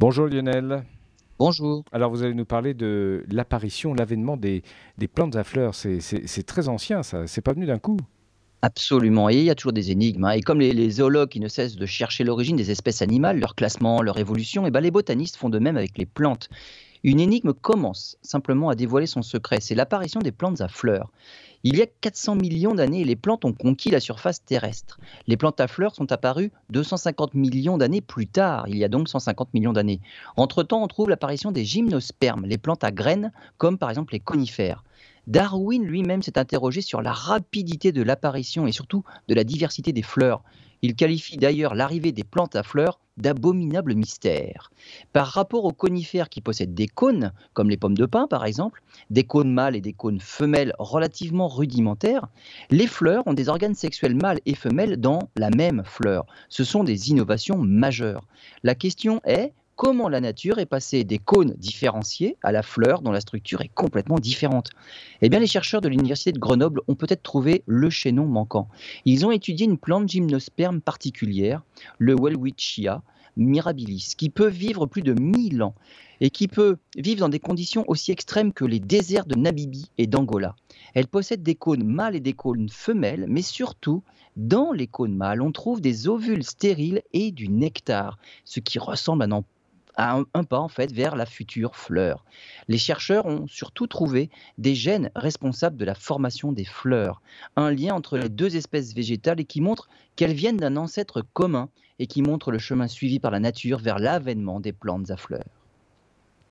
Bonjour Lionel. Bonjour. Alors vous allez nous parler de l'apparition, l'avènement des, plantes à fleurs. C'est très ancien ça, c'est pas venu d'un coup? Absolument, et il y a toujours des énigmes. Hein. Et comme les, zoologues qui ne cessent de chercher l'origine des espèces animales, leur classement, leur évolution, et ben les botanistes font de même avec les plantes. Une énigme commence simplement à dévoiler son secret, c'est l'apparition des plantes à fleurs. Il y a 400 millions d'années, les plantes ont conquis la surface terrestre. Les plantes à fleurs sont apparues 250 millions d'années plus tard, il y a donc 150 millions d'années. Entre-temps, on trouve l'apparition des gymnospermes, les plantes à graines, comme par exemple les conifères. Darwin lui-même s'est interrogé sur la rapidité de l'apparition et surtout de la diversité des fleurs. Il qualifie d'ailleurs l'arrivée des plantes à fleurs d'abominable mystère. Par rapport aux conifères qui possèdent des cônes, comme les pommes de pin par exemple, des cônes mâles et des cônes femelles relativement rudimentaires, les fleurs ont des organes sexuels mâles et femelles dans la même fleur. Ce sont des innovations majeures. La question est, comment la nature est passée des cônes différenciés à la fleur dont la structure est complètement différente? Eh bien, les chercheurs de l'université de Grenoble ont peut-être trouvé le chaînon manquant. Ils ont étudié une plante gymnosperme particulière, le Welwitschia mirabilis, qui peut vivre plus de 1000 ans et qui peut vivre dans des conditions aussi extrêmes que les déserts de Namibie et d'Angola. Elle possède des cônes mâles et des cônes femelles, mais surtout, dans les cônes mâles, on trouve des ovules stériles et du nectar, ce qui ressemble à un, un, pas en fait vers la future fleur. Les chercheurs ont surtout trouvé des gènes responsables de la formation des fleurs, un lien entre les deux espèces végétales et qui montre qu'elles viennent d'un ancêtre commun et qui montre le chemin suivi par la nature vers l'avènement des plantes à fleurs.